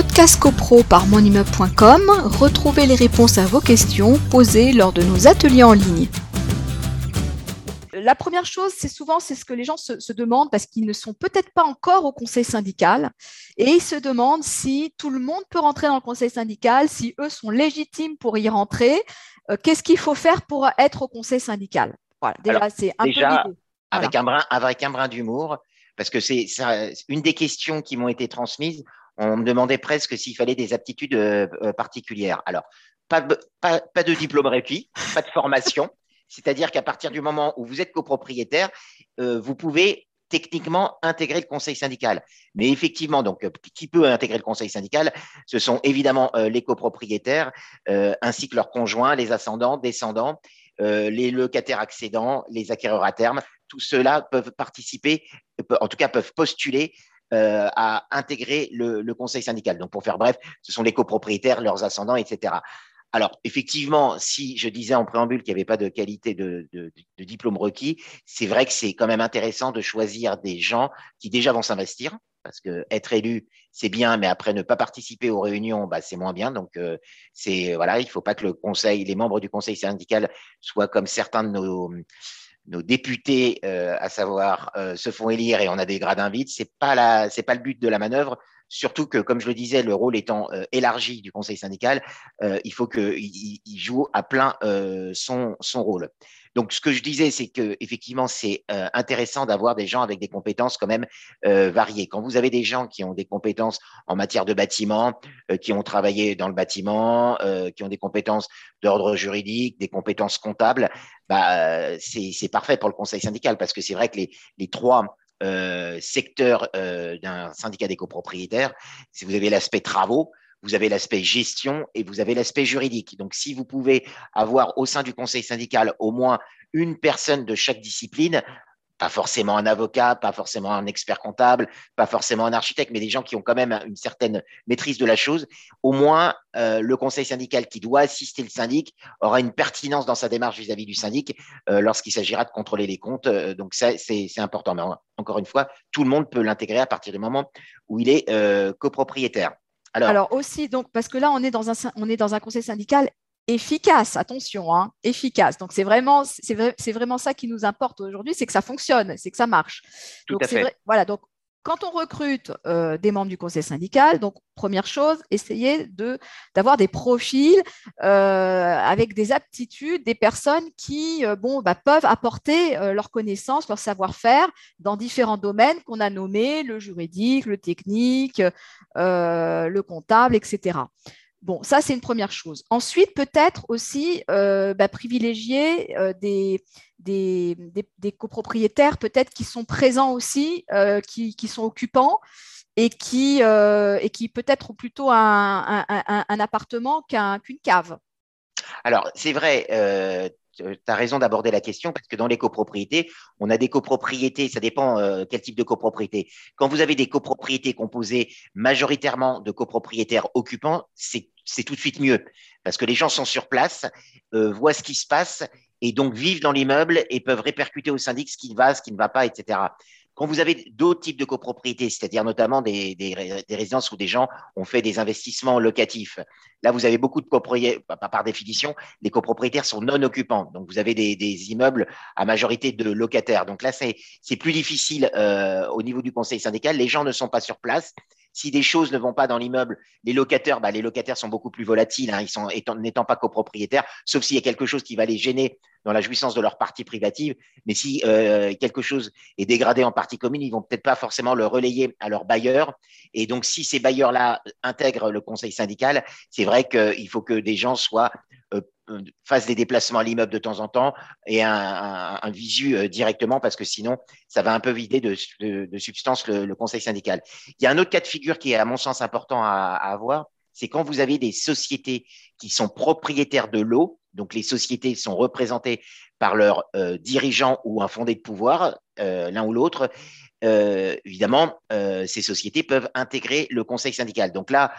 podcast copro par monimmeuble.com, retrouvez les réponses à vos questions posées lors de nos ateliers en ligne. La première chose, c'est souvent c'est ce que les gens se, demandent parce qu'ils ne sont peut-être pas encore au conseil syndical. Et ils se demandent si tout le monde peut rentrer dans le conseil syndical, si eux sont légitimes pour y rentrer. Euh, qu'est-ce qu'il faut faire pour être au conseil syndical? Voilà, déjà c'est un peu avec un brin avec un brin d'humour parce que c'est une des questions qui m'ont été transmises on me demandait presque s'il fallait des aptitudes euh, euh, particulières. Alors, pas, de diplôme requis, pas de formation. C'est-à-dire qu'à partir du moment où vous êtes copropriétaire, euh, vous pouvez techniquement intégrer le conseil syndical. Mais effectivement, donc, qui peut intégrer le conseil syndical? Ce sont évidemment les copropriétaires, ainsi que leurs conjoints, les ascendants, descendants, les locataires accédants, les acquéreurs à terme. Tout cela peuvent participer, en tout cas peuvent postuler euh, à intégrer le, conseil syndical. Donc, pour faire bref, ce sont les copropriétaires, leurs ascendants, etc. Alors, effectivement, si je disais en préambule qu'il n'y avait pas de qualité de, diplôme requis, c'est vrai que c'est quand même intéressant de choisir des gens qui déjà vont s'investir, parce que être élu, c'est bien, mais après ne pas participer aux réunions, bah, c'est moins bien. Donc, euh, c'est voilà, il ne faut pas que le conseil, les membres du conseil syndical soient comme certains de nos nos députés, euh, à savoir, euh, se font élire et on a des gradins vides, c'est pas pas le but de la manœuvre. Surtout que, comme je le disais, le rôle étant euh, élargi du conseil syndical, il faut qu'il il joue à plein son, son rôle. Donc, ce que je disais, c'est que effectivement, c'est euh, intéressant d'avoir des gens avec des compétences quand même euh, variées. Quand vous avez des gens qui ont des compétences en matière de bâtiment, euh, qui ont travaillé dans le bâtiment, qui ont des compétences d'ordre juridique, des compétences comptables, bah, c'est parfait pour le conseil syndical parce que c'est vrai que les, les trois secteurs d'un syndicat des copropriétaires, si vous avez l'aspect travaux, vous avez l'aspect gestion et vous avez l'aspect juridique. Donc, si vous pouvez avoir au sein du conseil syndical au moins une personne de chaque discipline, pas forcément un avocat, pas forcément un expert comptable, pas forcément un architecte, mais des gens qui ont quand même une certaine maîtrise de la chose, au moins euh, le conseil syndical qui doit assister le syndic aura une pertinence dans sa démarche vis-à-vis du syndic euh, lorsqu'il s'agira de contrôler les comptes. Euh, donc c'est important. Mais encore une fois, tout le monde peut l'intégrer à partir du moment où il est copropriétaire. Alors, aussi, donc, parce que là, on est dans un, on est dans un conseil syndical efficace, attention, hein, efficace. Donc c'est vraiment, c'est vraiment ça qui nous importe aujourd'hui, c'est que ça fonctionne, c'est que ça marche. Tout à fait. voilà, donc quand on recrute euh, des membres du conseil syndical, donc première chose, essayez de d'avoir des profils euh, avec des aptitudes, des personnes qui euh, bah, peuvent apporter leur connaissance, leur savoir-faire dans différents domaines qu'on a nommés, le juridique, le technique, le comptable, etc. Bon, ça, c'est une première chose. Ensuite, peut-être aussi bah, privilégier des, des, copropriétaires peut-être qui sont présents aussi, euh, qui, sont occupants et qui, euh, peut-être ont plutôt un, appartement qu'une cave. Alors, c'est vrai, euh, tu as raison d'aborder la question parce que dans les copropriétés, on a des copropriétés, ça dépend quel type de copropriété. Quand vous avez des copropriétés composées majoritairement de copropriétaires occupants, c'est tout de suite mieux parce que les gens sont sur place, voient ce qui se passe et donc vivent dans l'immeuble et peuvent répercuter au syndic ce qui va, ce qui ne va pas, etc. Quand vous avez d'autres types de copropriétés, c'est-à-dire notamment des, résidences où des gens ont fait des investissements locatifs, là vous avez beaucoup de copropriétaires, par définition, les copropriétaires sont non occupants. Donc vous avez des, immeubles à majorité de locataires. Donc là c'est plus difficile euh, au niveau du conseil syndical. Les gens ne sont pas sur place si des choses ne vont pas dans l'immeuble, les locataires, bah, les locataires sont beaucoup plus volatiles, hein, ils n'étant pas copropriétaires, sauf s'il y a quelque chose qui va les gêner dans la jouissance de leur partie privative. Mais si euh, quelque chose est dégradé en partie commune, ils vont peut-être pas forcément le relayer à leurs bailleurs. Et donc, si ces bailleurs-là intègrent le conseil syndical, c'est vrai qu'il faut que des gens soient euh, fasse des déplacements à l'immeuble de temps en temps et un, visu euh, directement parce que sinon, ça va un peu vider de, substance le, conseil syndical. Il y a un autre cas de figure qui est, à mon sens, important à, avoir, c'est quand vous avez des sociétés qui sont propriétaires de l'eau, donc les sociétés sont représentées par leurs euh, dirigeants ou un fondé de pouvoir, l'un ou l'autre. évidemment, ces sociétés peuvent intégrer le conseil syndical. Donc là,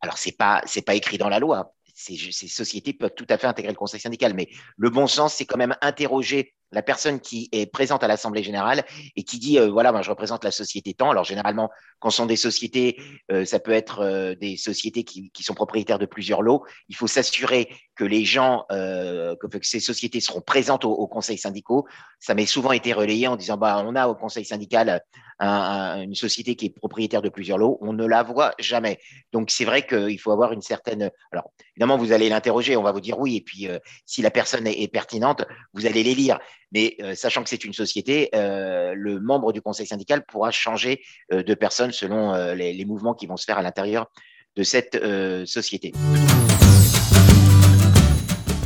alors c'est pas pas écrit dans la loi, ces, sociétés peuvent tout à fait intégrer le conseil syndical, mais le bon sens, c'est quand même interroger la personne qui est présente à l'Assemblée générale et qui dit euh, voilà, moi je représente la société tant. Alors généralement, quand ce sont des sociétés, euh, ça peut être euh, des sociétés qui, sont propriétaires de plusieurs lots. Il faut s'assurer que les gens, que, que, ces sociétés seront présentes au, au conseil syndicaux. Ça m'est souvent été relayé en disant bah on a au conseil syndical un, une société qui est propriétaire de plusieurs lots, on ne la voit jamais. Donc c'est vrai qu'il faut avoir une certaine. Alors évidemment, vous allez l'interroger, on va vous dire oui, et puis si la personne est, pertinente, vous allez les lire. Mais euh, sachant que c'est une société, euh, le membre du conseil syndical pourra changer euh, de personne selon les, mouvements qui vont se faire à l'intérieur de cette société.